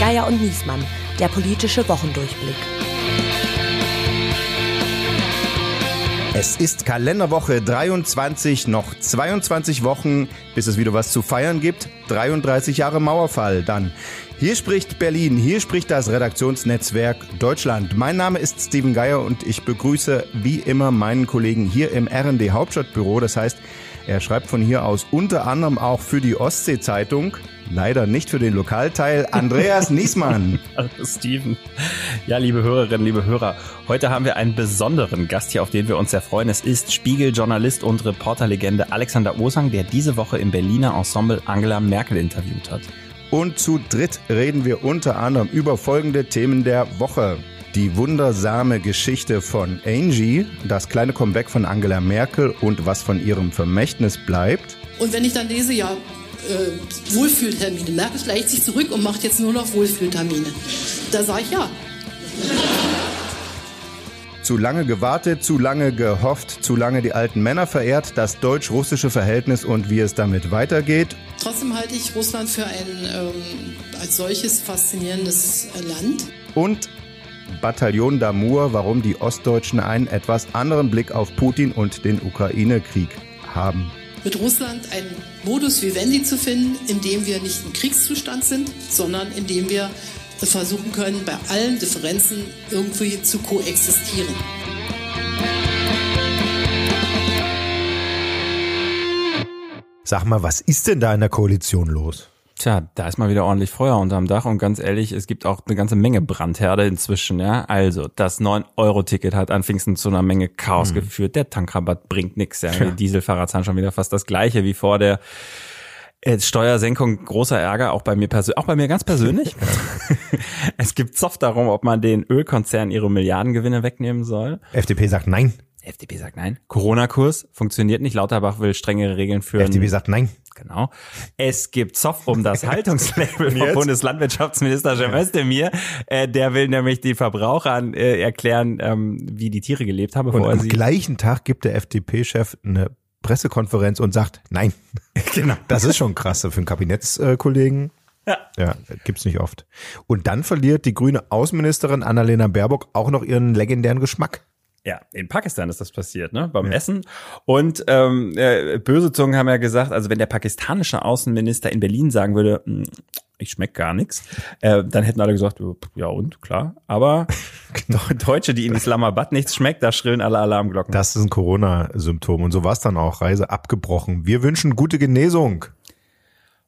Geier und Niesmann, der politische Wochendurchblick. Es ist Kalenderwoche 23, noch 22 Wochen, bis es wieder was zu feiern gibt. 33 Jahre Mauerfall dann. Hier spricht Berlin, hier spricht das Redaktionsnetzwerk Deutschland. Mein Name ist Steven Geier und ich begrüße wie immer meinen Kollegen hier im RND Hauptstadtbüro. Das heißt, er schreibt von hier aus unter anderem auch für die Ostsee-Zeitung. Leider nicht für den Lokalteil. Andreas Niesmann. Hallo Steven. Ja, liebe Hörerinnen, liebe Hörer, heute haben wir einen besonderen Gast hier, auf den wir uns sehr freuen. Es ist Spiegeljournalist und Reporterlegende Alexander Osang, der diese Woche im Berliner Ensemble Angela Merkel interviewt hat. Und zu dritt reden wir unter anderem über folgende Themen der Woche. Die wundersame Geschichte von Angie, das kleine Comeback von Angela Merkel und was von ihrem Vermächtnis bleibt. Und wenn ich dann lese, ja, äh, Wohlfühltermine, Merkel schleicht sich zurück und macht jetzt nur noch Wohlfühltermine. Da sage ich ja. Zu lange gewartet, zu lange gehofft, zu lange die alten Männer verehrt, das deutsch-russische Verhältnis und wie es damit weitergeht. Trotzdem halte ich Russland für ein ähm, als solches faszinierendes Land. Und Bataillon d'Amour, warum die Ostdeutschen einen etwas anderen Blick auf Putin und den Ukraine-Krieg haben. Mit Russland einen Modus vivendi zu finden, in dem wir nicht im Kriegszustand sind, sondern in dem wir versuchen können, bei allen Differenzen irgendwie zu koexistieren. Sag mal, was ist denn da in der Koalition los? Tja, da ist mal wieder ordentlich Feuer unterm Dach und ganz ehrlich, es gibt auch eine ganze Menge Brandherde inzwischen, ja. Also, das 9-Euro-Ticket hat an Pfingsten zu einer Menge Chaos mhm. geführt. Der Tankrabatt bringt nichts, ja. Die Dieselfahrer zahlen schon wieder fast das gleiche wie vor der äh, Steuersenkung großer Ärger, auch bei mir persönlich, auch bei mir ganz persönlich. es gibt Zoff darum, ob man den Ölkonzernen ihre Milliardengewinne wegnehmen soll. FDP sagt nein. FDP sagt nein. Corona-Kurs funktioniert nicht. Lauterbach will strengere Regeln führen. FDP sagt nein. Genau. Es gibt Zoff um das Haltungslabel vom Bundeslandwirtschaftsminister Cem Özdemir. Äh, der will nämlich die Verbrauchern äh, erklären, ähm, wie die Tiere gelebt haben. Und am gleichen Tag gibt der FDP-Chef eine Pressekonferenz und sagt, nein. Genau. Das ist schon krass für einen Kabinettskollegen. Ja. ja, gibt's nicht oft. Und dann verliert die grüne Außenministerin Annalena Baerbock auch noch ihren legendären Geschmack. Ja, in Pakistan ist das passiert, ne? Beim ja. Essen. Und ähm, äh, böse Zungen haben ja gesagt, also wenn der pakistanische Außenminister in Berlin sagen würde, hm, ich schmeck gar nichts, äh, dann hätten alle gesagt, ja und, klar. Aber. Deutsche, die in Islamabad nichts schmeckt, da schrillen alle Alarmglocken. Das ist ein Corona-Symptom. Und so war es dann auch. Reise abgebrochen. Wir wünschen gute Genesung.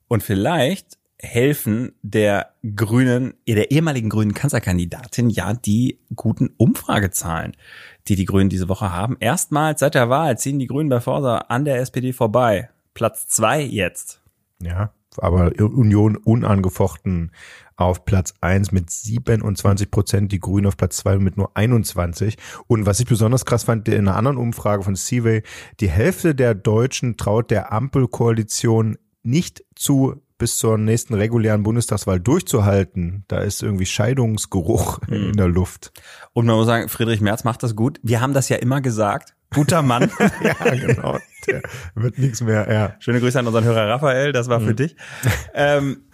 Und vielleicht helfen der grünen, der ehemaligen grünen Kanzlerkandidatin ja die guten Umfragezahlen, die die Grünen diese Woche haben. Erstmals seit der Wahl ziehen die Grünen bei Forsa an der SPD vorbei. Platz zwei jetzt. Ja, aber Union unangefochten auf Platz eins mit 27 Prozent, die Grünen auf Platz zwei mit nur 21. Und was ich besonders krass fand, in einer anderen Umfrage von Seaway, die Hälfte der Deutschen traut der Ampelkoalition nicht zu, bis zur nächsten regulären Bundestagswahl durchzuhalten. Da ist irgendwie Scheidungsgeruch mhm. in der Luft. Und man muss sagen, Friedrich Merz macht das gut. Wir haben das ja immer gesagt. Guter Mann. ja, genau. Der wird nichts mehr. Ja. Schöne Grüße an unseren Hörer Raphael, das war mhm. für dich. Ähm,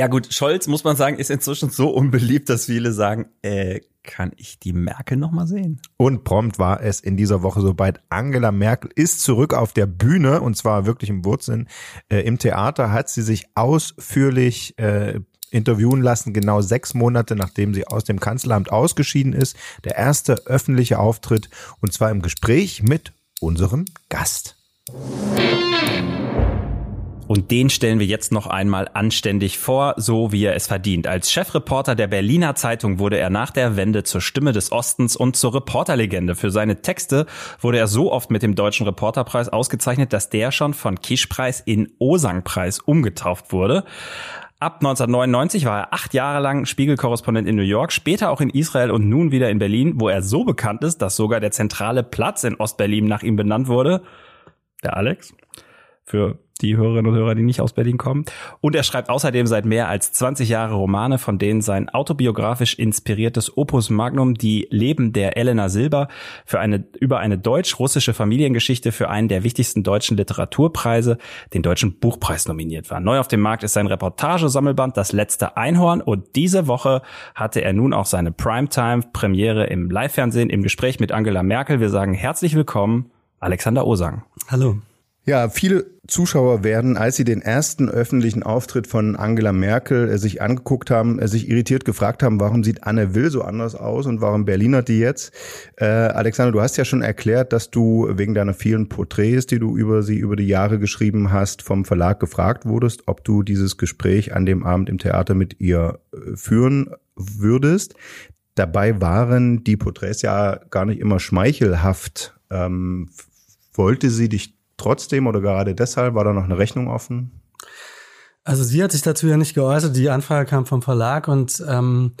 ja gut, Scholz, muss man sagen, ist inzwischen so unbeliebt, dass viele sagen, äh, kann ich die Merkel noch mal sehen? Und prompt war es in dieser Woche soweit. Angela Merkel ist zurück auf der Bühne und zwar wirklich im Wurzeln. Äh, Im Theater hat sie sich ausführlich äh, interviewen lassen, genau sechs Monate nachdem sie aus dem Kanzleramt ausgeschieden ist. Der erste öffentliche Auftritt und zwar im Gespräch mit unserem Gast. Und den stellen wir jetzt noch einmal anständig vor, so wie er es verdient. Als Chefreporter der Berliner Zeitung wurde er nach der Wende zur Stimme des Ostens und zur Reporterlegende. Für seine Texte wurde er so oft mit dem Deutschen Reporterpreis ausgezeichnet, dass der schon von Kischpreis in Osang-Preis umgetauft wurde. Ab 1999 war er acht Jahre lang Spiegelkorrespondent in New York, später auch in Israel und nun wieder in Berlin, wo er so bekannt ist, dass sogar der zentrale Platz in Ostberlin nach ihm benannt wurde. Der Alex? Für die Hörerinnen und Hörer, die nicht aus Berlin kommen. Und er schreibt außerdem seit mehr als 20 Jahre Romane, von denen sein autobiografisch inspiriertes Opus Magnum Die Leben der Elena Silber für eine, über eine deutsch-russische Familiengeschichte für einen der wichtigsten deutschen Literaturpreise, den Deutschen Buchpreis nominiert war. Neu auf dem Markt ist sein Reportagesammelband Das letzte Einhorn und diese Woche hatte er nun auch seine Primetime-Premiere im Live-Fernsehen im Gespräch mit Angela Merkel. Wir sagen herzlich willkommen, Alexander Osang. Hallo. Ja, viele Zuschauer werden, als sie den ersten öffentlichen Auftritt von Angela Merkel äh, sich angeguckt haben, äh, sich irritiert gefragt haben, warum sieht Anne Will so anders aus und warum Berliner die jetzt? Äh, Alexander, du hast ja schon erklärt, dass du wegen deiner vielen Porträts, die du über sie über die Jahre geschrieben hast, vom Verlag gefragt wurdest, ob du dieses Gespräch an dem Abend im Theater mit ihr äh, führen würdest. Dabei waren die Porträts ja gar nicht immer schmeichelhaft. Ähm, wollte sie dich trotzdem oder gerade deshalb? War da noch eine Rechnung offen? Also sie hat sich dazu ja nicht geäußert. Die Anfrage kam vom Verlag und ähm,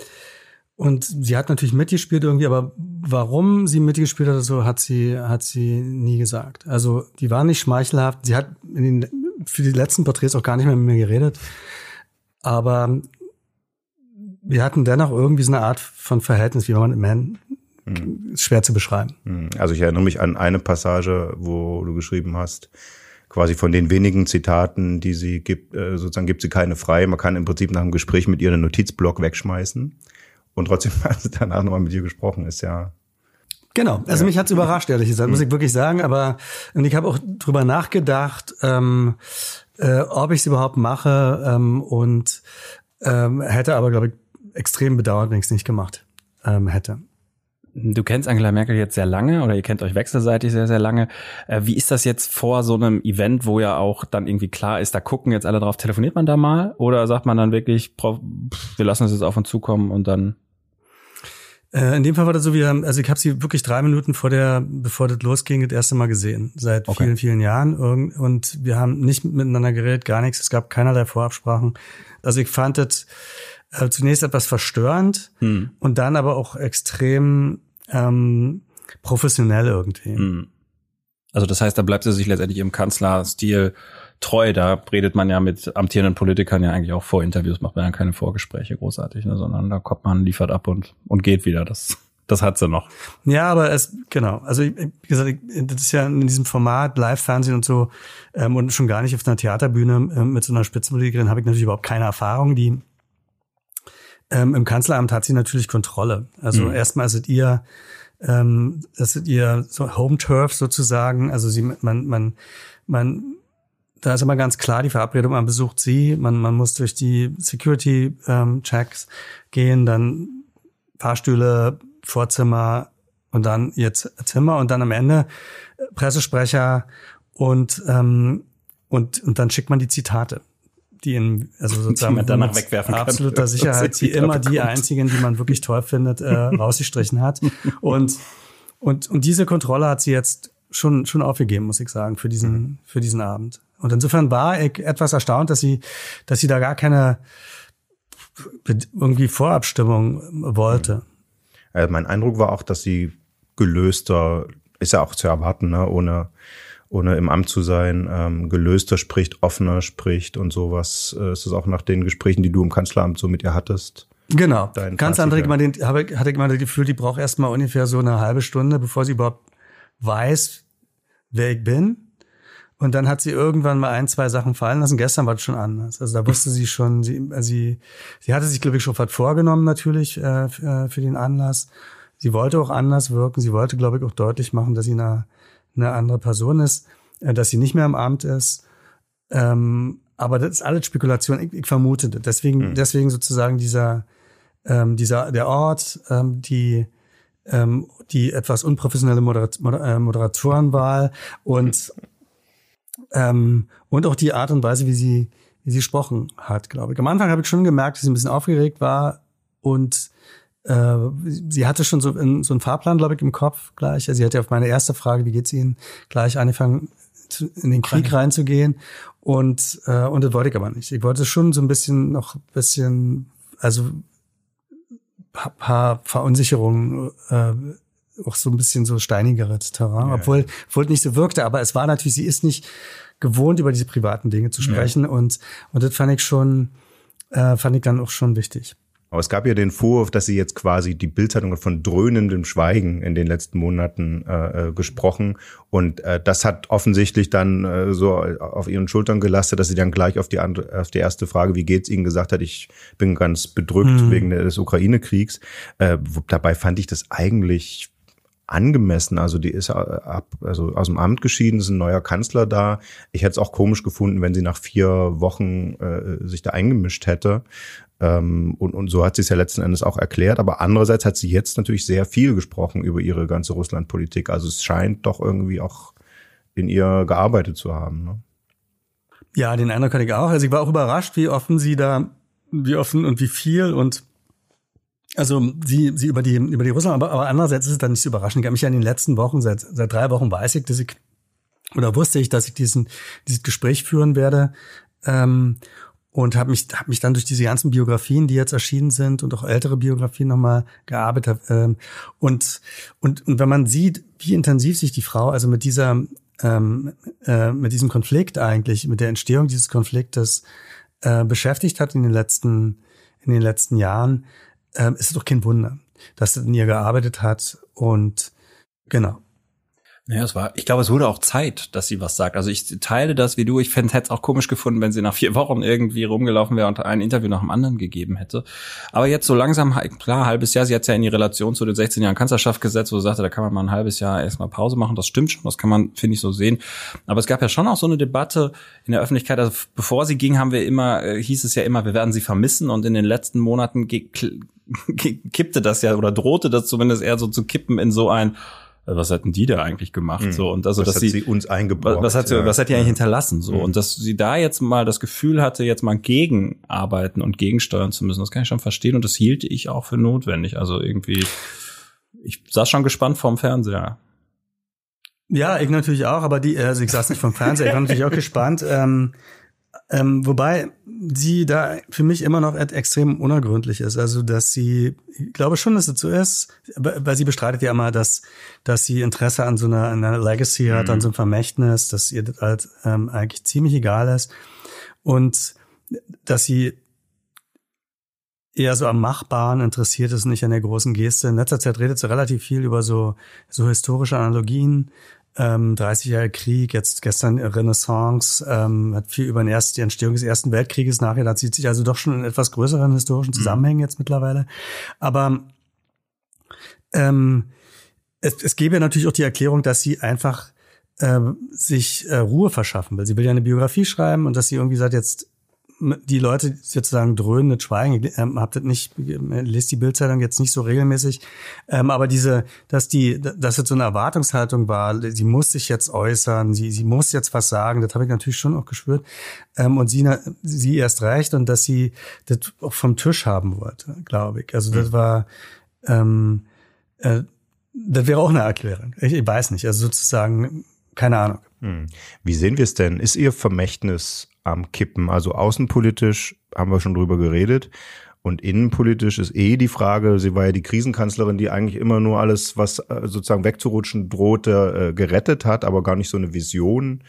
und sie hat natürlich mitgespielt irgendwie, aber warum sie mitgespielt hat, so hat sie hat sie nie gesagt. Also die war nicht schmeichelhaft. Sie hat in den, für die letzten Porträts auch gar nicht mehr mit mir geredet. Aber wir hatten dennoch irgendwie so eine Art von Verhältnis, wie man Man hm. schwer zu beschreiben. Hm. Also ich erinnere mich an eine Passage, wo du geschrieben hast, quasi von den wenigen Zitaten, die sie gibt, äh, sozusagen gibt sie keine frei. Man kann im Prinzip nach einem Gespräch mit ihr einen Notizblock wegschmeißen. Und trotzdem hat sie danach nochmal mit ihr gesprochen, ist ja. Genau, also ja. mich hat's überrascht, ehrlich gesagt, muss hm. ich wirklich sagen. Aber und ich habe auch drüber nachgedacht, ähm, äh, ob ich es überhaupt mache ähm, und ähm, hätte aber, glaube ich, extrem bedauert, wenn ich es nicht gemacht ähm, hätte. Du kennst Angela Merkel jetzt sehr lange oder ihr kennt euch wechselseitig sehr, sehr lange. Äh, wie ist das jetzt vor so einem Event, wo ja auch dann irgendwie klar ist, da gucken jetzt alle drauf, telefoniert man da mal? Oder sagt man dann wirklich, wir lassen es jetzt auf uns zukommen und dann äh, in dem Fall war das so, wie, also ich habe sie wirklich drei Minuten vor der, bevor das losging, das erste Mal gesehen, seit okay. vielen, vielen Jahren. Und wir haben nicht miteinander geredet, gar nichts. Es gab keinerlei Vorabsprachen. Also ich fand das äh, zunächst etwas verstörend hm. und dann aber auch extrem ähm, professionell irgendwie. Hm. Also das heißt, da bleibt sie sich letztendlich im Kanzlerstil treu. Da redet man ja mit amtierenden Politikern ja eigentlich auch vor Interviews, macht man ja keine Vorgespräche großartig, ne, sondern da kommt man, liefert ab und, und geht wieder. Das, das hat sie noch. Ja, aber es, genau. Also, wie gesagt, das ist ja in diesem Format, Live-Fernsehen und so, ähm, und schon gar nicht auf einer Theaterbühne äh, mit so einer Spitzenpolitikerin habe ich natürlich überhaupt keine Erfahrung. Die ähm, Im Kanzleramt hat sie natürlich Kontrolle. Also mhm. erstmal ist es ihr, ähm, ist es ihr so Home Turf sozusagen. Also sie, man, man, man, da ist immer ganz klar die Verabredung, man besucht sie, man, man muss durch die Security-Checks ähm, gehen, dann Fahrstühle, Vorzimmer und dann jetzt Zimmer und dann am Ende Pressesprecher und ähm, und und dann schickt man die Zitate die in, also sozusagen die danach wegwerfen absoluter kann. Sicherheit, die immer die einzigen, die man wirklich toll findet, äh, rausgestrichen hat. Und, und, und diese Kontrolle hat sie jetzt schon, schon aufgegeben, muss ich sagen, für diesen, für diesen Abend. Und insofern war ich etwas erstaunt, dass sie, dass sie da gar keine irgendwie Vorabstimmung wollte. Also mein Eindruck war auch, dass sie gelöster, ist ja auch zu erwarten, ne, ohne ohne im Amt zu sein, ähm, gelöster spricht, offener spricht und sowas. Äh, ist das auch nach den Gesprächen, die du im Kanzleramt so mit ihr hattest? Genau. Ganz andere, man den, habe, hatte ich mal das Gefühl, die braucht erst mal ungefähr so eine halbe Stunde, bevor sie überhaupt weiß, wer ich bin. Und dann hat sie irgendwann mal ein, zwei Sachen fallen lassen. Gestern war das schon anders. Also da wusste sie schon, sie, also sie, sie hatte sich, glaube ich, schon was vorgenommen natürlich äh, für, äh, für den Anlass. Sie wollte auch anders wirken. Sie wollte, glaube ich, auch deutlich machen, dass sie eine eine andere Person ist, äh, dass sie nicht mehr im Amt ist. Ähm, aber das ist alles Spekulation. Ich, ich vermute deswegen, mhm. deswegen sozusagen dieser, ähm, dieser der Ort, ähm, die ähm, die etwas unprofessionelle Moderat äh, Moderatorenwahl und ähm, und auch die Art und Weise, wie sie wie sie gesprochen hat, glaube ich. Am Anfang habe ich schon gemerkt, dass sie ein bisschen aufgeregt war und äh, sie hatte schon so, in, so einen Fahrplan, glaube ich, im Kopf gleich. Also sie hatte auf meine erste Frage, wie geht's Ihnen, gleich angefangen, in den Krieg reinzugehen. Und, äh, und das wollte ich aber nicht. Ich wollte schon so ein bisschen noch ein bisschen, also paar, paar Verunsicherungen, äh, auch so ein bisschen so steinigeres Terrain, ja. obwohl, obwohl nicht so wirkte. Aber es war natürlich, sie ist nicht gewohnt, über diese privaten Dinge zu sprechen. Ja. Und, und das fand ich schon, äh, fand ich dann auch schon wichtig. Aber es gab ja den Vorwurf, dass sie jetzt quasi die Bildzeitung von dröhnendem Schweigen in den letzten Monaten äh, äh, gesprochen. Und äh, das hat offensichtlich dann äh, so auf ihren Schultern gelastet, dass sie dann gleich auf die, andere, auf die erste Frage, wie geht's Ihnen, gesagt hat, ich bin ganz bedrückt mhm. wegen des Ukraine-Kriegs. Äh, dabei fand ich das eigentlich angemessen. Also die ist äh, ab, also aus dem Amt geschieden, ist ein neuer Kanzler da. Ich hätte es auch komisch gefunden, wenn sie nach vier Wochen äh, sich da eingemischt hätte. Ähm, und, und so hat sie es ja letzten Endes auch erklärt. Aber andererseits hat sie jetzt natürlich sehr viel gesprochen über ihre ganze Russlandpolitik. Also es scheint doch irgendwie auch in ihr gearbeitet zu haben. Ne? Ja, den Eindruck hatte ich auch. Also ich war auch überrascht, wie offen sie da, wie offen und wie viel und also sie, sie über die über die Russland, aber, aber andererseits ist es dann nicht so überraschend. Ich habe mich ja in den letzten Wochen, seit seit drei Wochen weiß ich, dass ich oder wusste ich, dass ich diesen dieses Gespräch führen werde. Ähm, und habe mich hab mich dann durch diese ganzen Biografien, die jetzt erschienen sind und auch ältere Biografien nochmal gearbeitet. Ähm, und, und und wenn man sieht, wie intensiv sich die Frau also mit dieser ähm, äh, mit diesem Konflikt eigentlich, mit der Entstehung dieses Konfliktes äh, beschäftigt hat in den letzten in den letzten Jahren, äh, ist es doch kein Wunder, dass sie in ihr gearbeitet hat und genau. Ja, es war, ich glaube, es wurde auch Zeit, dass sie was sagt. Also ich teile das wie du. Ich fände es auch komisch gefunden, wenn sie nach vier Wochen irgendwie rumgelaufen wäre und ein Interview nach dem anderen gegeben hätte. Aber jetzt so langsam, klar, halbes Jahr, sie hat ja in die Relation zu den 16 Jahren Kanzlerschaft gesetzt, wo sie sagte, da kann man mal ein halbes Jahr erstmal Pause machen. Das stimmt schon, das kann man, finde ich, so sehen. Aber es gab ja schon auch so eine Debatte in der Öffentlichkeit. Also bevor sie ging, haben wir immer, äh, hieß es ja immer, wir werden sie vermissen. Und in den letzten Monaten kippte das ja oder drohte das zumindest eher so zu kippen in so ein äh, was hatten die da eigentlich gemacht? Mhm. So und also, was dass hat sie, sie uns eingebaut. Was hat sie, ja. was hat die eigentlich hinterlassen? So mhm. und dass sie da jetzt mal das Gefühl hatte, jetzt mal gegenarbeiten und gegensteuern zu müssen, das kann ich schon verstehen und das hielte ich auch für notwendig. Also irgendwie, ich saß schon gespannt vorm Fernseher. Ja, ich natürlich auch, aber die, also ich saß nicht vom Fernseher, ich war natürlich auch gespannt. Ähm, ähm, wobei sie da für mich immer noch extrem unergründlich ist. Also, dass sie, ich glaube schon, dass es so ist, weil sie bestreitet ja immer, dass, dass sie Interesse an so einer, an einer Legacy hat, mhm. an so einem Vermächtnis, dass ihr das halt ähm, eigentlich ziemlich egal ist. Und dass sie eher so am Machbaren interessiert ist, nicht an der großen Geste. In letzter Zeit redet sie relativ viel über so, so historische Analogien, ähm, 30 Jahre Krieg, jetzt gestern Renaissance, ähm, hat viel über den erst, die Entstehung des Ersten Weltkrieges nachher, da zieht sich also doch schon in etwas größeren historischen mhm. Zusammenhängen mhm. jetzt mittlerweile. Aber ähm, es, es gäbe natürlich auch die Erklärung, dass sie einfach äh, sich äh, Ruhe verschaffen will. Sie will ja eine Biografie schreiben und dass sie irgendwie sagt, jetzt die Leute sozusagen dröhnend schweigen. Ähm, habt das nicht, lest die Bildzeitung jetzt nicht so regelmäßig, ähm, aber diese, dass die, dass jetzt so eine Erwartungshaltung war, sie muss sich jetzt äußern, sie, sie muss jetzt was sagen, das habe ich natürlich schon auch gespürt. Ähm, und sie, sie erst recht und dass sie das auch vom Tisch haben wollte, glaube ich. Also das mhm. war, ähm, äh, das wäre auch eine Erklärung. Ich, ich weiß nicht, also sozusagen, keine Ahnung. Hm. Wie sehen wir es denn? Ist Ihr Vermächtnis am Kippen. Also außenpolitisch haben wir schon drüber geredet. Und innenpolitisch ist eh die Frage, sie war ja die Krisenkanzlerin, die eigentlich immer nur alles, was äh, sozusagen wegzurutschen drohte, äh, gerettet hat, aber gar nicht so eine Vision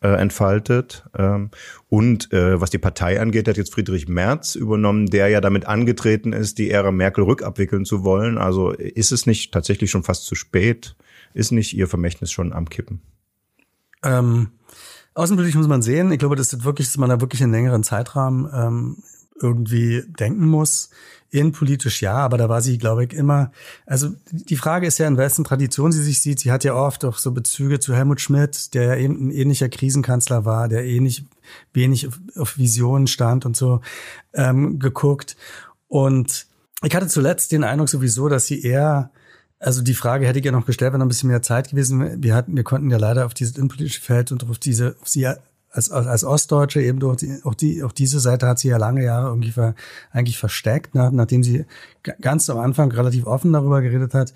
äh, entfaltet. Ähm, und was die Partei angeht, hat jetzt Friedrich Merz übernommen, der ja damit angetreten ist, die Ära Merkel rückabwickeln zu wollen. Also ist es nicht tatsächlich schon fast zu spät? Ist nicht ihr Vermächtnis schon am Kippen? Ähm Außenpolitisch muss man sehen. Ich glaube, das ist wirklich, dass man da wirklich einen längeren Zeitrahmen ähm, irgendwie denken muss. Innenpolitisch ja, aber da war sie, glaube ich, immer. Also die Frage ist ja, in wessen Tradition sie sich sieht. Sie hat ja oft auch so Bezüge zu Helmut Schmidt, der ja eben ein ähnlicher Krisenkanzler war, der ähnlich wenig auf Visionen stand und so ähm, geguckt. Und ich hatte zuletzt den Eindruck sowieso, dass sie eher also die Frage hätte ich ja noch gestellt, wenn noch ein bisschen mehr Zeit gewesen wäre. Wir hatten, wir konnten ja leider auf dieses innenpolitische Feld und auf diese, auf sie als, als Ostdeutsche eben durch die, auch die, auch diese Seite hat sie ja lange Jahre irgendwie ver, eigentlich versteckt, nach, nachdem sie ganz am Anfang relativ offen darüber geredet hat,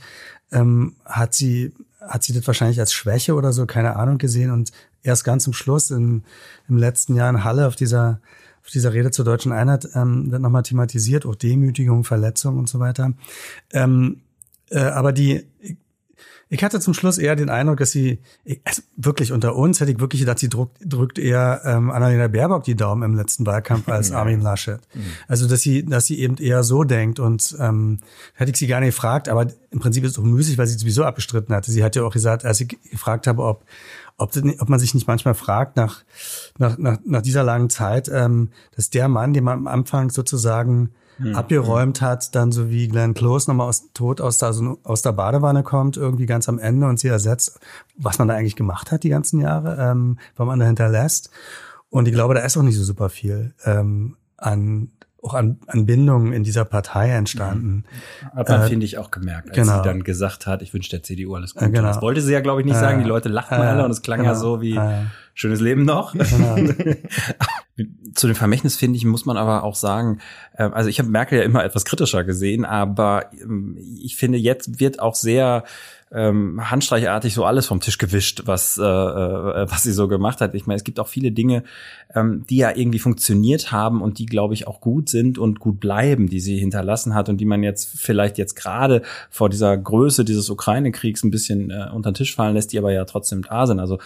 ähm, hat sie, hat sie das wahrscheinlich als Schwäche oder so, keine Ahnung gesehen und erst ganz zum Schluss im, im letzten Jahr in Halle auf dieser, auf dieser Rede zur deutschen Einheit ähm, dann nochmal thematisiert, auch Demütigung, Verletzung und so weiter. Ähm, äh, aber die, Ich hatte zum Schluss eher den Eindruck, dass sie, also wirklich unter uns hätte ich wirklich gedacht, sie drückt, drückt eher ähm, Annalena Baerbock die Daumen im letzten Wahlkampf als Armin Laschet. Mhm. Also dass sie, dass sie eben eher so denkt und ähm, hätte ich sie gar nicht gefragt, aber im Prinzip ist es auch müßig, weil sie sowieso abgestritten hatte. Sie hat ja auch gesagt, als ich gefragt habe, ob ob, ob man sich nicht manchmal fragt nach, nach, nach, nach dieser langen Zeit, ähm, dass der Mann, den man am Anfang sozusagen hm. abgeräumt hat, dann so wie Glenn Close nochmal aus, tot aus der, also aus der Badewanne kommt, irgendwie ganz am Ende und sie ersetzt, was man da eigentlich gemacht hat die ganzen Jahre, ähm, was man da hinterlässt. Und ich glaube, da ist auch nicht so super viel ähm, an auch an, an Bindungen in dieser Partei entstanden. Mhm. Hat man, äh, finde ich, auch gemerkt, als genau. sie dann gesagt hat, ich wünsche der CDU alles Gute. Äh, genau. Das wollte sie ja, glaube ich, nicht äh, sagen. Die Leute lachten äh, alle und es klang genau. ja so wie äh. Schönes Leben noch. Zu dem Vermächtnis, finde ich, muss man aber auch sagen, äh, also ich habe Merkel ja immer etwas kritischer gesehen, aber ähm, ich finde, jetzt wird auch sehr ähm, handstreichartig so alles vom Tisch gewischt, was äh, äh, was sie so gemacht hat. Ich meine, es gibt auch viele Dinge, ähm, die ja irgendwie funktioniert haben und die, glaube ich, auch gut sind und gut bleiben, die sie hinterlassen hat und die man jetzt vielleicht jetzt gerade vor dieser Größe dieses Ukraine-Kriegs ein bisschen äh, unter den Tisch fallen lässt, die aber ja trotzdem da sind. Also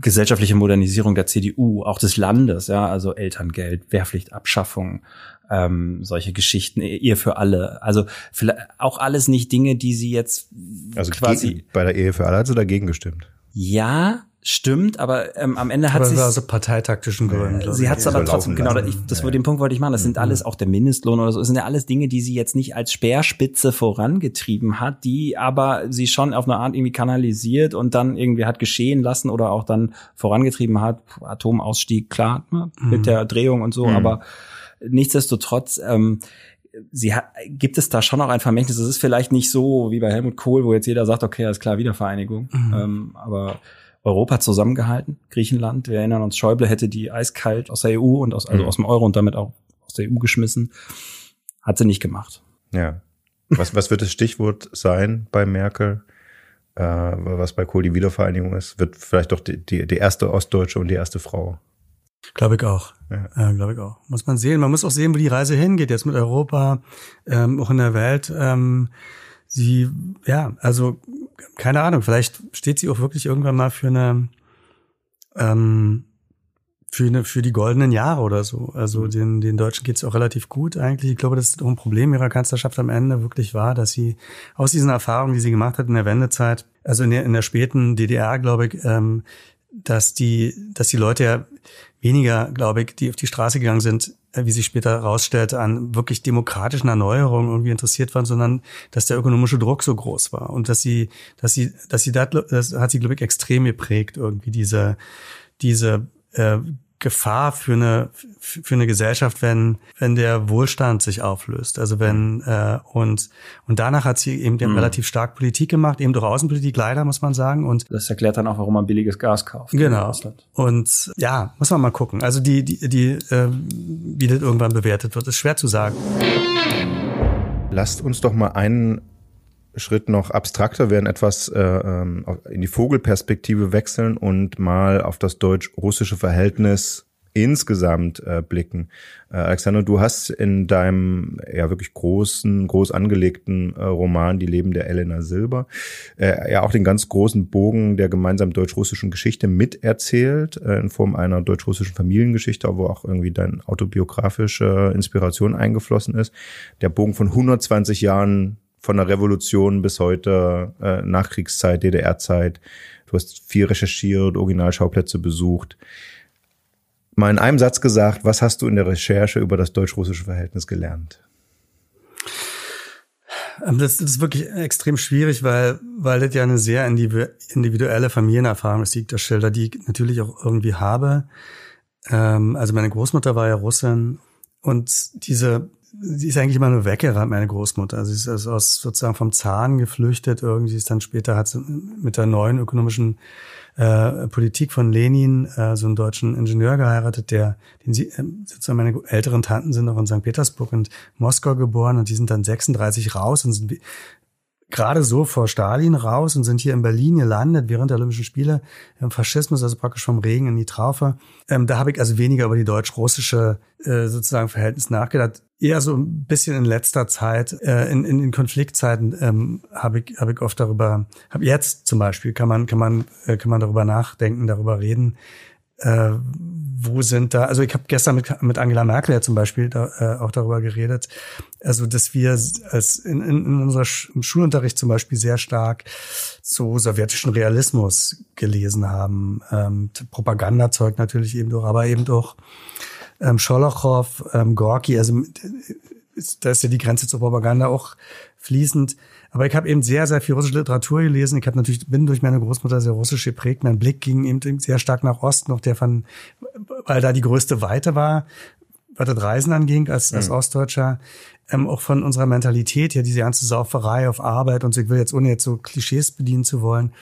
gesellschaftliche Modernisierung der CDU, auch des Landes, ja, also Elterngeld, Wehrpflichtabschaffung, ähm, solche Geschichten, Ehe für alle. Also auch alles nicht Dinge, die sie jetzt also quasi bei der Ehe für alle hat sie dagegen gestimmt. Ja, stimmt, aber ähm, am Ende hat sie also parteitaktischen Gründen. sie hat es aber trotzdem genau. Ich, das ja. den Punkt wollte ich machen. Das sind mhm. alles auch der Mindestlohn oder so. Das sind ja alles Dinge, die sie jetzt nicht als Speerspitze vorangetrieben hat, die aber sie schon auf eine Art irgendwie kanalisiert und dann irgendwie hat geschehen lassen oder auch dann vorangetrieben hat. Atomausstieg, klar, ne, mhm. mit der Drehung und so, mhm. aber nichtsdestotrotz, ähm, sie hat, gibt es da schon noch ein Vermächtnis. Es ist vielleicht nicht so wie bei Helmut Kohl, wo jetzt jeder sagt, okay, alles klar, Wiedervereinigung. Mhm. Ähm, aber Europa zusammengehalten, Griechenland. Wir erinnern uns, Schäuble hätte die eiskalt aus der EU und aus, also mhm. aus dem Euro und damit auch aus der EU geschmissen. Hat sie nicht gemacht. Ja. Was, was wird das Stichwort sein bei Merkel? Äh, was bei Kohl die Wiedervereinigung ist, wird vielleicht doch die, die, die erste Ostdeutsche und die erste Frau. Glaube ich auch. Ja. Äh, Glaube ich auch. Muss man sehen. Man muss auch sehen, wo die Reise hingeht jetzt mit Europa, ähm, auch in der Welt. Ähm, sie, ja, also keine Ahnung. Vielleicht steht sie auch wirklich irgendwann mal für eine, ähm, für eine, für die goldenen Jahre oder so. Also mhm. den, den Deutschen geht's auch relativ gut eigentlich. Ich glaube, das ein Problem ihrer Kanzlerschaft am Ende wirklich war, dass sie aus diesen Erfahrungen, die sie gemacht hat in der Wendezeit, also in der, in der späten DDR, glaube ich, ähm, dass die, dass die Leute ja weniger, glaube ich, die auf die Straße gegangen sind, wie sich später herausstellte, an wirklich demokratischen Erneuerungen irgendwie interessiert waren, sondern dass der ökonomische Druck so groß war und dass sie, dass sie, dass sie das, das hat sie glaube ich extrem geprägt irgendwie diese diese äh, Gefahr für eine für eine Gesellschaft, wenn wenn der Wohlstand sich auflöst. Also wenn äh, und und danach hat sie eben mhm. relativ stark Politik gemacht, eben durch Außenpolitik leider muss man sagen. Und das erklärt dann auch, warum man billiges Gas kauft. Genau. Und ja, muss man mal gucken. Also die die die äh, wie das irgendwann bewertet wird, ist schwer zu sagen. Lasst uns doch mal einen Schritt noch abstrakter werden, etwas äh, ähm, in die Vogelperspektive wechseln und mal auf das deutsch-russische Verhältnis insgesamt äh, blicken. Äh, Alexander, du hast in deinem ja wirklich großen, groß angelegten äh, Roman Die Leben der Elena Silber äh, ja auch den ganz großen Bogen der gemeinsamen deutsch-russischen Geschichte miterzählt, äh, in Form einer deutsch-russischen Familiengeschichte, wo auch irgendwie deine autobiografische Inspiration eingeflossen ist. Der Bogen von 120 Jahren von der Revolution bis heute, äh, Nachkriegszeit, DDR-Zeit. Du hast viel recherchiert, Originalschauplätze besucht. Mal in einem Satz gesagt, was hast du in der Recherche über das deutsch-russische Verhältnis gelernt? Ähm, das, ist wirklich extrem schwierig, weil, weil das ja eine sehr individuelle Familienerfahrung ist, die ich da schilder, die ich natürlich auch irgendwie habe. Ähm, also meine Großmutter war ja Russin und diese sie ist eigentlich immer nur weggerannt, meine Großmutter. Sie ist also aus sozusagen vom Zahn geflüchtet. Irgendwie ist dann später hat sie mit der neuen ökonomischen äh, Politik von Lenin äh, so einen deutschen Ingenieur geheiratet, der, den sie, äh, sozusagen meine älteren Tanten sind noch in St. Petersburg und Moskau geboren und die sind dann 36 raus und sind gerade so vor Stalin raus und sind hier in Berlin gelandet während der Olympischen Spiele im Faschismus, also praktisch vom Regen in die Traufe. Ähm, da habe ich also weniger über die deutsch-russische äh, sozusagen Verhältnis nachgedacht. Eher so ein bisschen in letzter Zeit, äh, in, in, in Konfliktzeiten ähm, habe ich, hab ich oft darüber, habe jetzt zum Beispiel, kann man, kann man, äh, kann man darüber nachdenken, darüber reden, äh, wo sind da, also ich habe gestern mit, mit Angela Merkel ja zum Beispiel da, äh, auch darüber geredet, also dass wir als in, in, in unserer Sch im Schulunterricht zum Beispiel sehr stark so sowjetischen Realismus gelesen haben. Ähm, Propagandazeug natürlich eben doch, aber eben doch ähm, Scholochow, ähm, Gorki, also da ist ja die Grenze zur Propaganda auch fließend. Aber ich habe eben sehr, sehr viel russische Literatur gelesen. Ich habe natürlich, bin durch meine Großmutter sehr russisch geprägt. Mein Blick ging eben sehr stark nach Osten, noch der von, weil da die größte Weite war, was das Reisen anging, als, als mhm. Ostdeutscher. Ähm, auch von unserer Mentalität her, diese ganze Sauferei auf Arbeit und so. Ich will jetzt, ohne jetzt so Klischees bedienen zu wollen,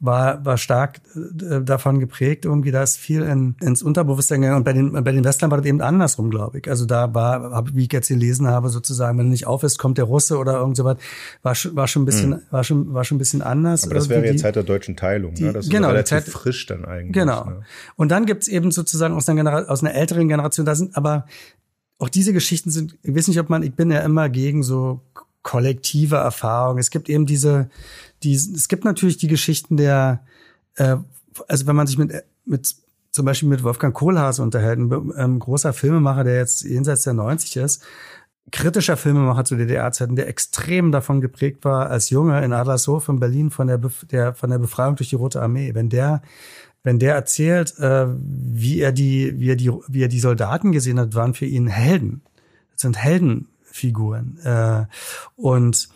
war, war stark äh, davon geprägt, irgendwie da ist viel in, ins Unterbewusstsein gegangen. Und bei den, bei den Westlern war das eben andersrum, glaube ich. Also da war, hab, wie ich jetzt gelesen habe, sozusagen, wenn du nicht auf ist, kommt der Russe oder irgend sowas, war schon, war schon ein bisschen, mhm. war schon, war schon ein bisschen anders. Aber das wäre jetzt Zeit der deutschen Teilung, die, ne? Das ist genau, relativ Zeit, frisch dann eigentlich. Genau. Ne? Und dann gibt's eben sozusagen aus einer, Genera aus einer älteren Generation, da sind aber auch diese Geschichten sind, ich weiß nicht, ob man, ich bin ja immer gegen so kollektive Erfahrungen. Es gibt eben diese, die, es gibt natürlich die Geschichten der, äh, also wenn man sich mit, mit zum Beispiel mit Wolfgang Kohlhaas unterhält, ein ähm, großer Filmemacher, der jetzt jenseits der 90 ist, kritischer Filmemacher zu DDR-Zeiten, der extrem davon geprägt war als Junge in Adlershof in Berlin von der, der von der Befreiung durch die Rote Armee. Wenn der wenn der erzählt, äh, wie er die wie er die wie er die Soldaten gesehen hat, waren für ihn Helden. Das sind Heldenfiguren äh, und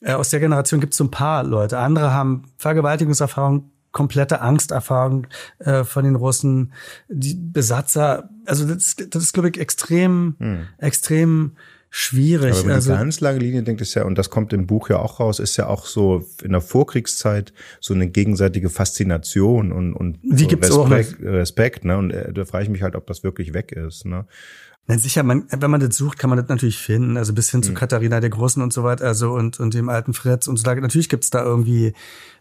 äh, aus der Generation gibt es so ein paar Leute. Andere haben Vergewaltigungserfahrungen komplette Angsterfahrung äh, von den Russen, die Besatzer, also das, das ist, glaube ich, extrem, hm. extrem schwierig. Aber wenn also, die ganz lange Linie denkt, ist ja, und das kommt im Buch ja auch raus, ist ja auch so in der Vorkriegszeit so eine gegenseitige Faszination und, und die so gibt's Respekt, auch Respekt, ne? Und äh, da frage ich mich halt, ob das wirklich weg ist, ne? Na sicher, man, wenn man das sucht, kann man das natürlich finden. Also bis hin zu mhm. Katharina der Großen und so weiter, also und, und dem alten Fritz und so weiter. Natürlich gibt's da irgendwie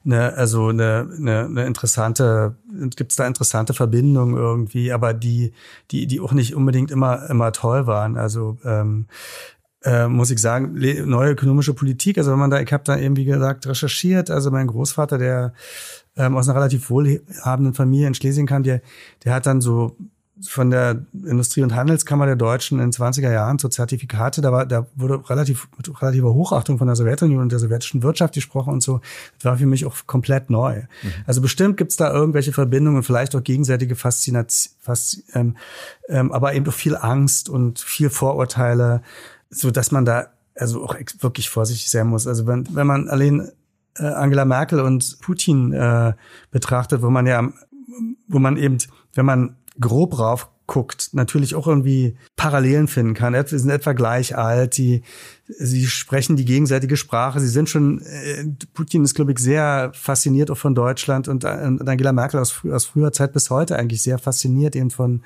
eine, also eine, eine, eine interessante, gibt's da interessante Verbindungen irgendwie, aber die, die, die auch nicht unbedingt immer, immer toll waren. Also ähm, äh, muss ich sagen, neue ökonomische Politik. Also wenn man da, ich habe da eben wie gesagt recherchiert. Also mein Großvater, der ähm, aus einer relativ wohlhabenden Familie in Schlesien kam, der, der hat dann so von der Industrie- und Handelskammer der Deutschen in den 20er Jahren zur Zertifikate, da war, da wurde relativ, mit relativer Hochachtung von der Sowjetunion und der sowjetischen Wirtschaft gesprochen und so. Das war für mich auch komplett neu. Mhm. Also bestimmt gibt's da irgendwelche Verbindungen, vielleicht auch gegenseitige Faszination, Fasz, ähm, ähm, aber eben auch viel Angst und viel Vorurteile, so dass man da also auch wirklich vorsichtig sein muss. Also wenn, wenn man allein äh, Angela Merkel und Putin äh, betrachtet, wo man ja, wo man eben, wenn man grob rauf guckt, natürlich auch irgendwie Parallelen finden kann. Sie sind etwa gleich alt, die, sie sprechen die gegenseitige Sprache, sie sind schon, äh, Putin ist, glaube ich, sehr fasziniert auch von Deutschland und, und Angela Merkel aus, aus früher Zeit bis heute eigentlich sehr fasziniert eben von,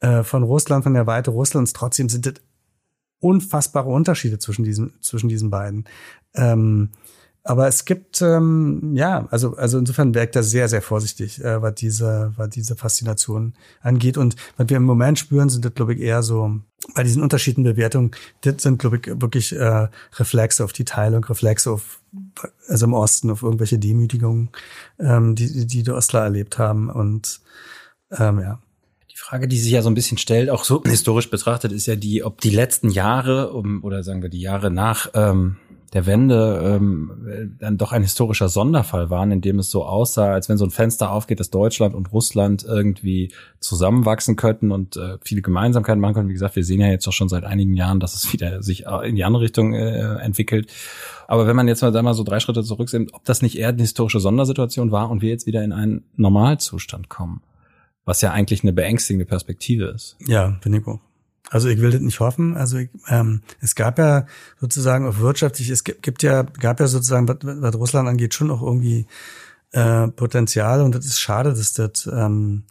äh, von Russland, von der Weite Russlands. Trotzdem sind das unfassbare Unterschiede zwischen diesen, zwischen diesen beiden. Ähm, aber es gibt, ähm, ja, also, also insofern wäre ich da sehr, sehr vorsichtig, äh, was diese, was diese Faszination angeht. Und was wir im Moment spüren, sind das, glaube ich, eher so, bei diesen unterschiedlichen Bewertungen, das sind, glaube ich, wirklich äh, Reflexe auf die Teilung, Reflexe auf, also im Osten, auf irgendwelche Demütigungen, ähm, die, die die Ostler erlebt haben. Und ähm, ja. Die Frage, die sich ja so ein bisschen stellt, auch so historisch betrachtet, ist ja die, ob die letzten Jahre, um, oder sagen wir die Jahre nach ähm, der Wende ähm, dann doch ein historischer Sonderfall waren, in dem es so aussah, als wenn so ein Fenster aufgeht, dass Deutschland und Russland irgendwie zusammenwachsen könnten und äh, viele Gemeinsamkeiten machen können. Wie gesagt, wir sehen ja jetzt doch schon seit einigen Jahren, dass es wieder sich in die andere Richtung äh, entwickelt. Aber wenn man jetzt mal, mal so drei Schritte zurücksehen, ob das nicht eher eine historische Sondersituation war und wir jetzt wieder in einen Normalzustand kommen, was ja eigentlich eine beängstigende Perspektive ist. Ja, bin ich auch. Also ich will das nicht hoffen. Also ich, ähm, es gab ja sozusagen auf wirtschaftlich, es gibt ja, gab ja sozusagen, was, was Russland angeht, schon auch irgendwie äh, Potenzial und es ist schade, dass das, ähm,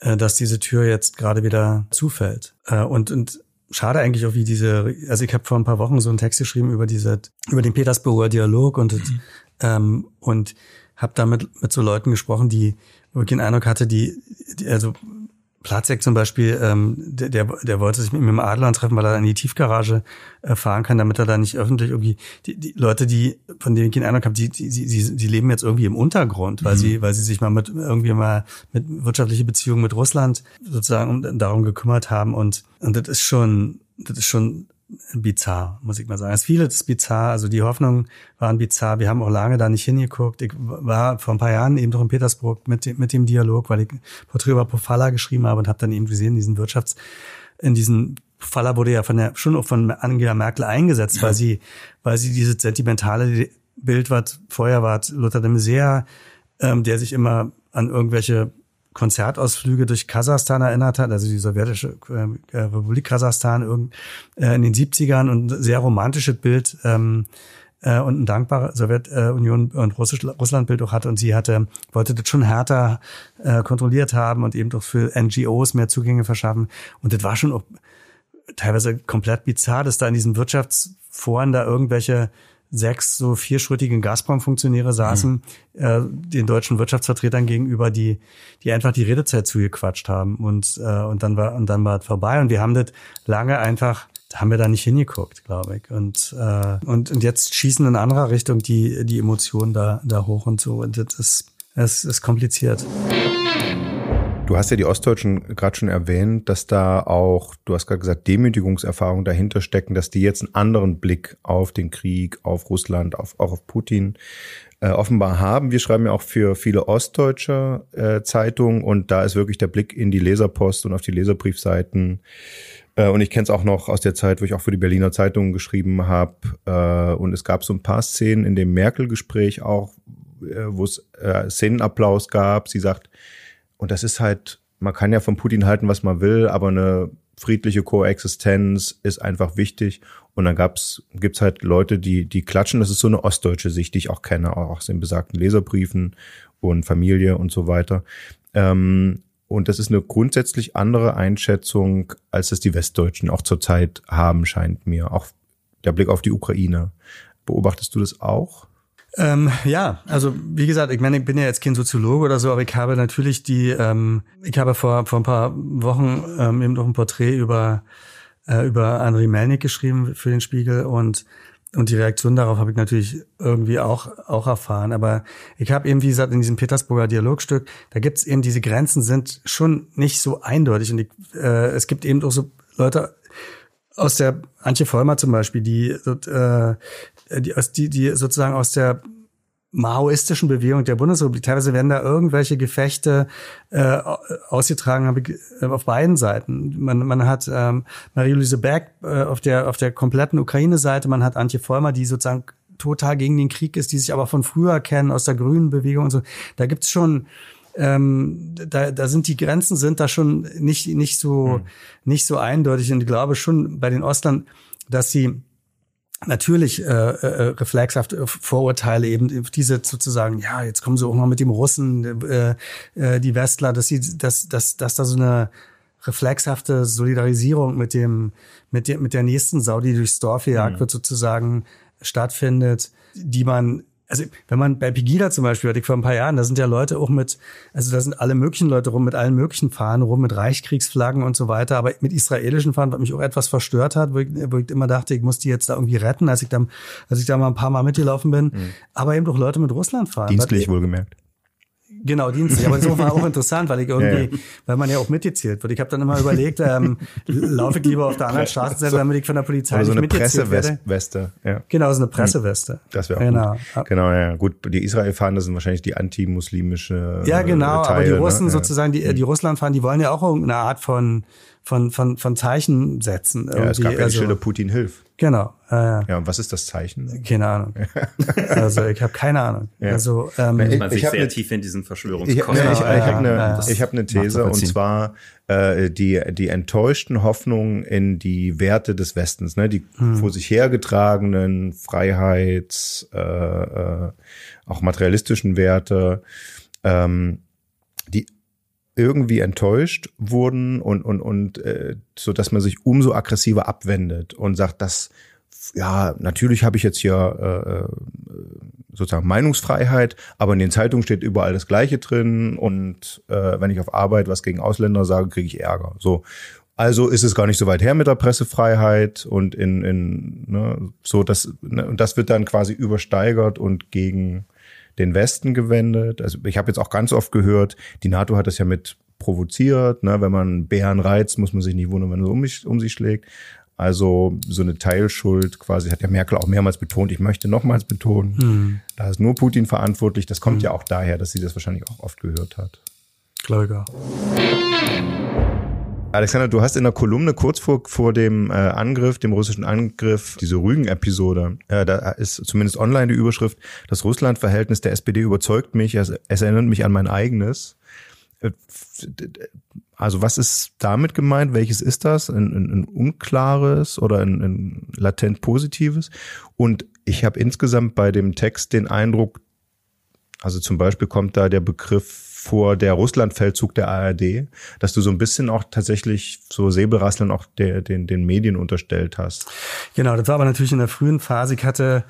äh, dass diese Tür jetzt gerade wieder zufällt. Äh, und, und schade eigentlich auch wie diese, also ich habe vor ein paar Wochen so einen Text geschrieben über diese, über den Petersburger Dialog und mhm. ähm, und habe damit mit so Leuten gesprochen, die wirklich den Eindruck hatte, die, die also Platzek zum Beispiel, ähm, der, der, der wollte sich mit im Adler treffen, weil er in die Tiefgarage äh, fahren kann, damit er da nicht öffentlich irgendwie die, die Leute, die von denen ich den Eindruck habe, die, die, die, die leben jetzt irgendwie im Untergrund, weil mhm. sie, weil sie sich mal mit irgendwie mal mit wirtschaftliche Beziehungen mit Russland sozusagen darum gekümmert haben und und das ist schon, das ist schon bizarr, muss ich mal sagen. Es vieles ist bizarr, also die Hoffnungen waren bizarr. Wir haben auch lange da nicht hingeguckt. Ich war vor ein paar Jahren eben doch in Petersburg mit, dem, mit dem Dialog, weil ich Porträt über Pofalla geschrieben habe und habe dann eben gesehen, diesen Wirtschafts, in diesen Pofalla wurde ja von der, schon auch von Angela Merkel eingesetzt, ja. weil sie, weil sie dieses sentimentale Bild, was vorher war, Lothar de Maizière, ähm, der sich immer an irgendwelche Konzertausflüge durch Kasachstan erinnert hat, also die sowjetische äh, Republik Kasachstan irgend, äh, in den 70ern und ein sehr romantisches Bild ähm, äh, und ein dankbarer Sowjetunion und Russisch, Russlandbild auch hatte. Und sie hatte, wollte das schon härter äh, kontrolliert haben und eben doch für NGOs mehr Zugänge verschaffen. Und das war schon auch teilweise komplett bizarr, dass da in diesen Wirtschaftsforen da irgendwelche sechs so vierschrittigen Gazprom-Funktionäre saßen mhm. äh, den deutschen Wirtschaftsvertretern gegenüber, die die einfach die Redezeit zugequatscht haben und äh, und dann war und dann war es vorbei und wir haben das lange einfach haben wir da nicht hingeguckt, glaube ich. Und, äh, und, und jetzt schießen in anderer Richtung die, die Emotionen da, da hoch und so. Und das ist, das ist kompliziert. Du hast ja die Ostdeutschen gerade schon erwähnt, dass da auch, du hast gerade gesagt, Demütigungserfahrungen dahinter stecken, dass die jetzt einen anderen Blick auf den Krieg, auf Russland, auf, auch auf Putin äh, offenbar haben. Wir schreiben ja auch für viele ostdeutsche äh, Zeitungen und da ist wirklich der Blick in die Leserpost und auf die Leserbriefseiten. Äh, und ich kenne es auch noch aus der Zeit, wo ich auch für die Berliner Zeitung geschrieben habe. Äh, und es gab so ein paar Szenen in dem Merkel-Gespräch auch, äh, wo es äh, Szenenapplaus gab. Sie sagt, und das ist halt, man kann ja von Putin halten, was man will, aber eine friedliche Koexistenz ist einfach wichtig. Und dann gab's, gibt's halt Leute, die, die klatschen. Das ist so eine ostdeutsche Sicht, die ich auch kenne, auch aus den besagten Leserbriefen und Familie und so weiter. Ähm, und das ist eine grundsätzlich andere Einschätzung, als es die Westdeutschen auch zurzeit haben, scheint mir. Auch der Blick auf die Ukraine. Beobachtest du das auch? Ähm, ja, also wie gesagt, ich meine, ich bin ja jetzt kein Soziologe oder so, aber ich habe natürlich die, ähm, ich habe vor, vor ein paar Wochen ähm, eben noch ein Porträt über, äh, über André Melnik geschrieben für den Spiegel und und die Reaktion darauf habe ich natürlich irgendwie auch, auch erfahren. Aber ich habe eben, wie gesagt, in diesem Petersburger Dialogstück, da gibt es eben, diese Grenzen sind schon nicht so eindeutig. Und ich, äh, es gibt eben auch so Leute aus der Antje Vollmer zum Beispiel, die, äh, die, die, die sozusagen aus der maoistischen Bewegung der Bundesrepublik. Teilweise werden da irgendwelche Gefechte äh, ausgetragen habe äh, auf beiden Seiten. Man, man hat ähm, Marie-Louise Berg äh, auf der auf der kompletten Ukraine-Seite, man hat Antje Vollmer, die sozusagen total gegen den Krieg ist, die sich aber von früher kennen aus der Grünen Bewegung und so. Da gibt's schon ähm, da, da sind die Grenzen sind da schon nicht nicht so hm. nicht so eindeutig und ich glaube schon bei den Ostlern, dass sie natürlich äh, äh, reflexhaft Vorurteile eben diese sozusagen ja jetzt kommen sie auch mal mit dem Russen äh, äh, die Westler dass sie dass dass dass da so eine reflexhafte Solidarisierung mit dem mit der mit der nächsten Sau die durchs Dorf gejagt mhm. wird sozusagen stattfindet die man also wenn man bei Pegida zum Beispiel, hatte ich vor ein paar Jahren, da sind ja Leute auch mit, also da sind alle möglichen Leute rum, mit allen möglichen Fahnen rum, mit Reichskriegsflaggen und so weiter, aber mit israelischen Fahnen, was mich auch etwas verstört hat, wo ich, wo ich immer dachte, ich muss die jetzt da irgendwie retten, als ich da, als ich da mal ein paar Mal mitgelaufen bin, mhm. aber eben auch Leute mit Russland fahren. Dienstlich wohlgemerkt. Genau, dienstlich. Aber das war auch interessant, weil ich irgendwie, ja, weil man ja auch mitgezählt wird. Ich habe dann immer überlegt, ähm, laufe ich lieber auf der anderen Straßenseite, damit ich von der Polizei also so nicht mitgezählt werde. Presseweste, ja. Genau, so eine Presseweste. Das wäre auch genau. gut. Genau, ja. Gut, die Israel-Fahnen, sind wahrscheinlich die antimuslimische Ja, genau, Teile, aber die Russen ne? sozusagen, die, die Russland-Fahren, die wollen ja auch irgendeine Art von von, von, von Zeichen setzen. Ja, es gab ja die also, Schilder Putin hilf. Genau. Äh, ja, und was ist das Zeichen? Keine Ahnung. also ich habe keine Ahnung. Ja. Also ähm, ich, man sich sehr eine, tief in diesen Verschwörungskosmos. Ich, ich, ich habe eine, ich hab eine These und zwar äh, die die enttäuschten Hoffnungen in die Werte des Westens, ne, die hm. vor sich hergetragenen Freiheits, äh, äh, auch materialistischen Werte, ähm, irgendwie enttäuscht wurden und und und äh, so dass man sich umso aggressiver abwendet und sagt, dass ja natürlich habe ich jetzt hier äh, äh, sozusagen Meinungsfreiheit, aber in den Zeitungen steht überall das Gleiche drin und äh, wenn ich auf Arbeit was gegen Ausländer sage, kriege ich Ärger. So also ist es gar nicht so weit her mit der Pressefreiheit und in, in ne, so das ne, und das wird dann quasi übersteigert und gegen den Westen gewendet. Also ich habe jetzt auch ganz oft gehört, die NATO hat das ja mit provoziert. Ne? Wenn man Bären reizt, muss man sich nicht wundern, wenn er um, mich, um sich schlägt. Also so eine Teilschuld quasi hat ja Merkel auch mehrmals betont. Ich möchte nochmals betonen, hm. da ist nur Putin verantwortlich. Das kommt hm. ja auch daher, dass sie das wahrscheinlich auch oft gehört hat. Ich auch. Alexander, du hast in der Kolumne kurz vor, vor dem äh, Angriff, dem russischen Angriff, diese Rügen-Episode, äh, da ist zumindest online die Überschrift, das Russland-Verhältnis der SPD überzeugt mich, es, es erinnert mich an mein eigenes. Äh, also was ist damit gemeint? Welches ist das? Ein, ein, ein unklares oder ein, ein latent positives? Und ich habe insgesamt bei dem Text den Eindruck, also zum Beispiel kommt da der Begriff vor der Russlandfeldzug der ARD, dass du so ein bisschen auch tatsächlich so Säbelrasseln auch der, den, den Medien unterstellt hast. Genau, das war aber natürlich in der frühen Phase. Ich hatte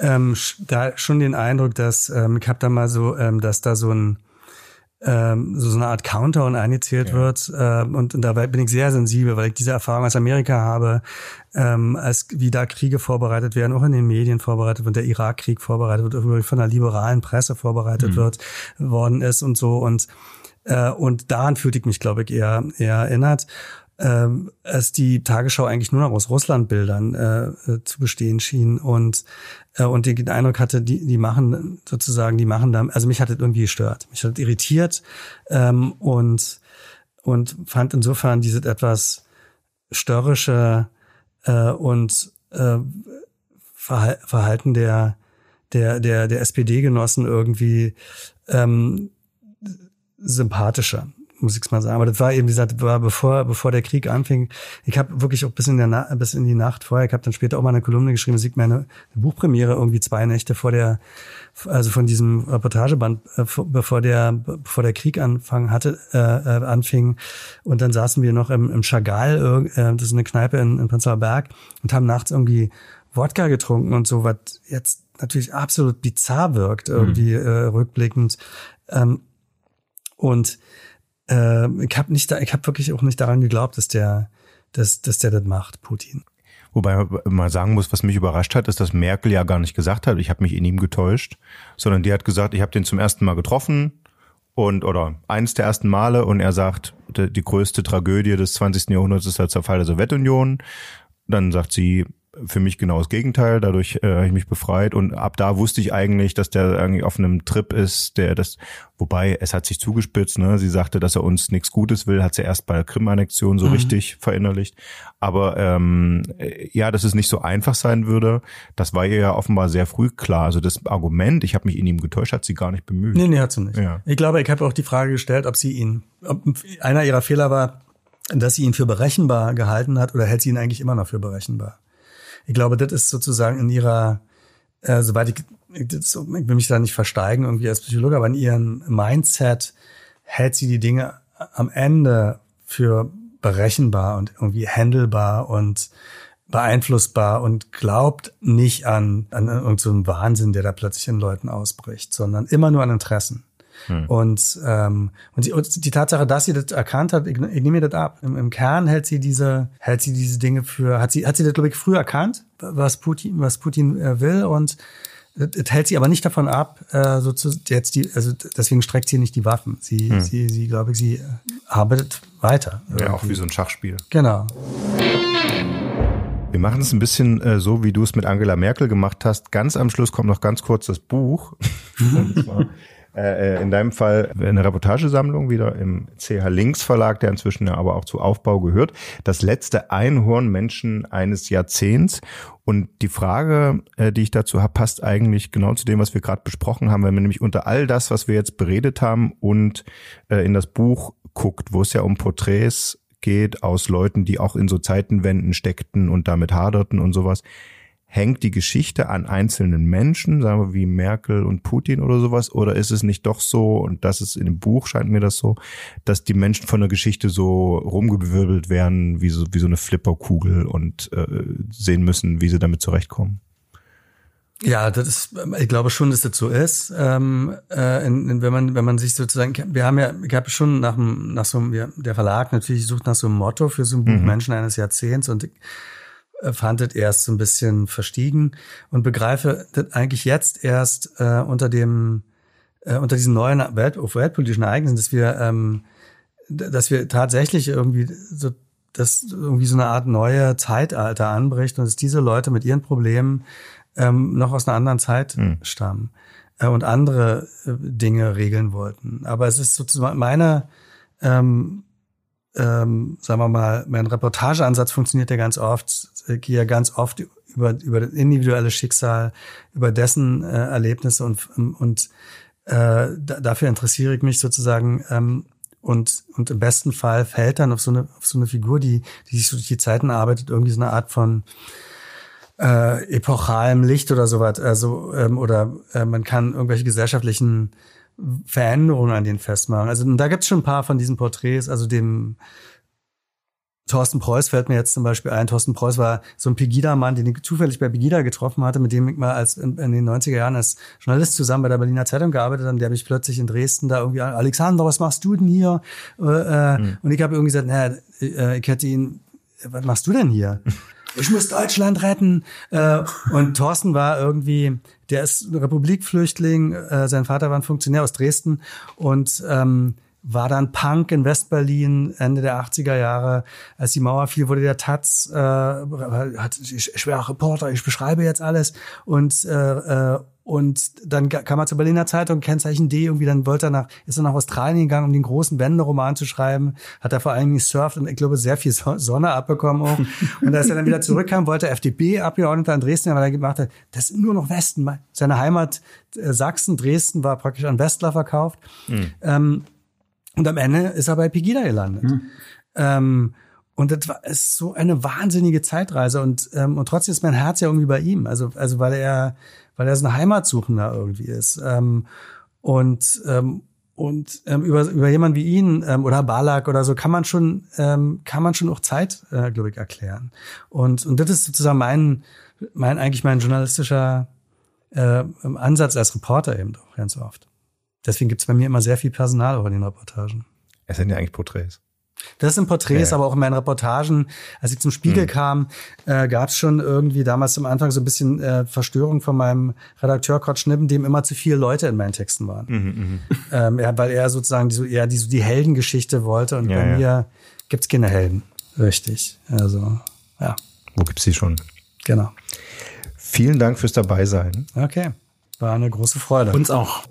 ähm, da schon den Eindruck, dass ähm, ich habe da mal so, ähm, dass da so ein ähm, so, so eine Art Countdown eingezählt ja. wird. Ähm, und, und dabei bin ich sehr sensibel, weil ich diese Erfahrung aus Amerika habe, ähm, als wie da Kriege vorbereitet werden, auch in den Medien vorbereitet wird, der Irakkrieg vorbereitet wird, von der liberalen Presse vorbereitet mhm. wird, worden ist und so. Und, äh, und daran fühlte ich mich, glaube ich, eher, eher erinnert ähm, es die Tagesschau eigentlich nur noch aus Russlandbildern äh, äh, zu bestehen schien und äh, und den Eindruck hatte, die die machen sozusagen, die machen da, also mich hat das irgendwie gestört, mich hat das irritiert ähm, und und fand insofern dieses etwas störrische äh, und äh, Verhalten der der der der SPD-Genossen irgendwie ähm, sympathischer muss ich mal sagen. Aber das war eben, wie gesagt, war bevor, bevor der Krieg anfing. Ich habe wirklich auch bis in, der Na bis in die Nacht vorher, ich habe dann später auch mal eine Kolumne geschrieben, das meine eine Buchpremiere irgendwie zwei Nächte vor der, also von diesem Reportageband, äh, bevor der, bevor der Krieg anfang hatte, äh, äh, anfing. Und dann saßen wir noch im, im Chagall, äh, das ist eine Kneipe in, in Prenzlauer Berg, und haben nachts irgendwie Wodka getrunken und so, was jetzt natürlich absolut bizarr wirkt, irgendwie mhm. äh, rückblickend. Ähm, und äh, ich habe nicht, da, ich habe wirklich auch nicht daran geglaubt, dass der, dass, dass der das macht, Putin. Wobei man sagen muss, was mich überrascht hat, ist, dass Merkel ja gar nicht gesagt hat, ich habe mich in ihm getäuscht, sondern die hat gesagt, ich habe den zum ersten Mal getroffen und oder eines der ersten Male und er sagt, die größte Tragödie des 20. Jahrhunderts ist der Zerfall der Sowjetunion. Dann sagt sie, für mich genau das Gegenteil. Dadurch äh, habe ich mich befreit und ab da wusste ich eigentlich, dass der irgendwie auf einem Trip ist, der das, wobei es hat sich zugespitzt. Ne? Sie sagte, dass er uns nichts Gutes will, hat sie erst bei der Krim-Annexion so mhm. richtig verinnerlicht. Aber ähm, ja, dass es nicht so einfach sein würde, das war ihr ja offenbar sehr früh klar. Also das Argument, ich habe mich in ihm getäuscht, hat sie gar nicht bemüht. Nee, nee, hat sie nicht. Ja. Ich glaube, ich habe auch die Frage gestellt, ob sie ihn, ob einer ihrer Fehler war, dass sie ihn für berechenbar gehalten hat oder hält sie ihn eigentlich immer noch für berechenbar? Ich glaube, das ist sozusagen in ihrer, äh, soweit ich, das, ich will mich da nicht versteigen irgendwie als Psychologe, aber in ihrem Mindset hält sie die Dinge am Ende für berechenbar und irgendwie handelbar und beeinflussbar und glaubt nicht an, an irgendeinen so Wahnsinn, der da plötzlich in Leuten ausbricht, sondern immer nur an Interessen. Hm. Und, ähm, und, die, und die Tatsache, dass sie das erkannt hat, ich, ich nehme mir das ab. Im, Im Kern hält sie diese, hält sie diese Dinge für, hat sie, hat sie das, glaube ich, früh erkannt, was Putin, was Putin äh, will und das hält sie aber nicht davon ab, äh, so zu, jetzt die, also deswegen streckt sie nicht die Waffen. Sie, hm. sie, sie, glaube ich, sie arbeitet weiter. Ja, auch wie so ein Schachspiel. Genau. Wir machen es ein bisschen äh, so, wie du es mit Angela Merkel gemacht hast. Ganz am Schluss kommt noch ganz kurz das Buch. Äh, äh, in deinem Fall eine Reportagesammlung wieder im CH Links Verlag, der inzwischen ja aber auch zu Aufbau gehört. Das letzte Einhornmenschen eines Jahrzehnts. Und die Frage, äh, die ich dazu habe, passt eigentlich genau zu dem, was wir gerade besprochen haben, wenn man nämlich unter all das, was wir jetzt beredet haben und äh, in das Buch guckt, wo es ja um Porträts geht aus Leuten, die auch in so Zeitenwänden steckten und damit haderten und sowas hängt die Geschichte an einzelnen Menschen, sagen wir wie Merkel und Putin oder sowas, oder ist es nicht doch so, und das ist in dem Buch, scheint mir das so, dass die Menschen von der Geschichte so rumgewirbelt werden, wie so, wie so eine Flipperkugel und äh, sehen müssen, wie sie damit zurechtkommen? Ja, das ist, ich glaube schon, dass das so ist. Ähm, äh, in, in, wenn man, wenn man sich sozusagen, wir haben ja, ich habe schon nach, nach so einem, der Verlag natürlich sucht nach so einem Motto für so ein Buch mhm. Menschen eines Jahrzehnts und ich äh, fand das erst so ein bisschen verstiegen und begreife das eigentlich jetzt erst äh, unter dem, äh, unter diesen neuen Welt, weltpolitischen Ereignissen, dass wir, ähm, dass wir tatsächlich irgendwie so dass irgendwie so eine Art neue Zeitalter anbricht und dass diese Leute mit ihren Problemen ähm, noch aus einer anderen Zeit mhm. stammen äh, und andere äh, Dinge regeln wollten. Aber es ist sozusagen meine, ähm, ähm, sagen wir mal, mein Reportageansatz funktioniert ja ganz oft, ich gehe ja ganz oft über, über das individuelle Schicksal, über dessen äh, Erlebnisse und, und äh, dafür interessiere ich mich sozusagen ähm, und, und im besten Fall fällt dann auf so eine, auf so eine Figur, die, die sich durch die Zeiten arbeitet, irgendwie so eine Art von äh, epochalem Licht oder sowas. Also, ähm, oder äh, man kann irgendwelche gesellschaftlichen Veränderungen an denen festmachen. Also da gibt es schon ein paar von diesen Porträts, also dem Thorsten Preuß fällt mir jetzt zum Beispiel ein. Thorsten Preuß war so ein Pegida-Mann, den ich zufällig bei Pegida getroffen hatte, mit dem ich mal als in, in, den 90er Jahren als Journalist zusammen bei der Berliner Zeitung gearbeitet habe. Der habe ich plötzlich in Dresden da irgendwie, Alexander, was machst du denn hier? Äh, mhm. Und ich habe irgendwie gesagt, naja, äh, ich hätte ihn, was machst du denn hier? ich muss Deutschland retten. Äh, und Thorsten war irgendwie, der ist ein Republikflüchtling, äh, sein Vater war ein Funktionär aus Dresden und ähm, war dann Punk in Westberlin Ende der 80er Jahre. Als die Mauer fiel, wurde der Taz, äh, hat, ich, ich wäre Reporter, ich beschreibe jetzt alles. Und äh, äh, und dann kam er zur Berliner Zeitung, Kennzeichen D, irgendwie dann wollte er nach, ist er nach Australien gegangen, um den großen Wenderoman zu schreiben, hat er vor allem gesurft und ich glaube sehr viel Sonne abbekommen auch. Und als er dann wieder zurückkam, wollte er FDP-Abgeordneter in Dresden, weil er gemacht hat, das ist nur noch Westen. Seine Heimat äh, Sachsen, Dresden war praktisch an Westler verkauft. Mhm. Ähm, und am Ende ist er bei Pegida gelandet. Mhm. Ähm, und das war ist so eine wahnsinnige Zeitreise und ähm, und trotzdem ist mein Herz ja irgendwie bei ihm. Also also weil er weil er so ein Heimatsuchender irgendwie ist. Ähm, und ähm, und ähm, über, über jemanden wie ihn ähm, oder Balak oder so kann man schon ähm, kann man schon auch Zeit, äh, glaube ich, erklären. Und und das ist sozusagen mein mein eigentlich mein journalistischer äh, Ansatz als Reporter eben auch ganz oft. Deswegen gibt's bei mir immer sehr viel Personal auch in den Reportagen. Es sind ja eigentlich Porträts. Das sind Porträts, ja. aber auch in meinen Reportagen, als ich zum Spiegel mhm. kam, äh, gab es schon irgendwie damals am Anfang so ein bisschen äh, Verstörung von meinem Redakteur Kurt Schnippen, dem immer zu viele Leute in meinen Texten waren. Mhm, mhm. ähm, ja, weil er sozusagen die, so eher die, so die Heldengeschichte wollte und ja, bei ja. mir gibt's keine Helden. Richtig. Also, ja. Wo gibt's die schon? Genau. Vielen Dank fürs Dabeisein. Okay. War eine große Freude. Uns auch.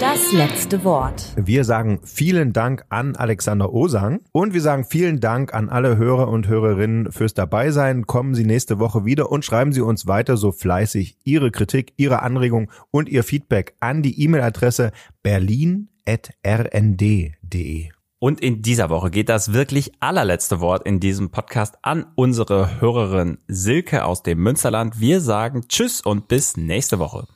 Das letzte Wort. Wir sagen vielen Dank an Alexander Osang und wir sagen vielen Dank an alle Hörer und Hörerinnen fürs Dabeisein. Kommen Sie nächste Woche wieder und schreiben Sie uns weiter so fleißig Ihre Kritik, Ihre Anregung und Ihr Feedback an die E-Mail-Adresse berlin.rnd.de. Und in dieser Woche geht das wirklich allerletzte Wort in diesem Podcast an unsere Hörerin Silke aus dem Münsterland. Wir sagen Tschüss und bis nächste Woche.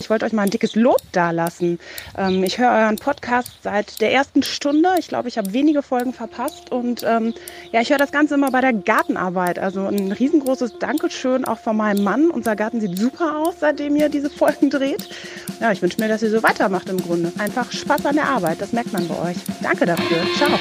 Ich wollte euch mal ein dickes Lob dalassen. Ähm, ich höre euren Podcast seit der ersten Stunde. Ich glaube, ich habe wenige Folgen verpasst. Und ähm, ja, ich höre das Ganze immer bei der Gartenarbeit. Also ein riesengroßes Dankeschön auch von meinem Mann. Unser Garten sieht super aus, seitdem ihr diese Folgen dreht. Ja, ich wünsche mir, dass ihr so weitermacht im Grunde. Einfach Spaß an der Arbeit. Das merkt man bei euch. Danke dafür. Ciao.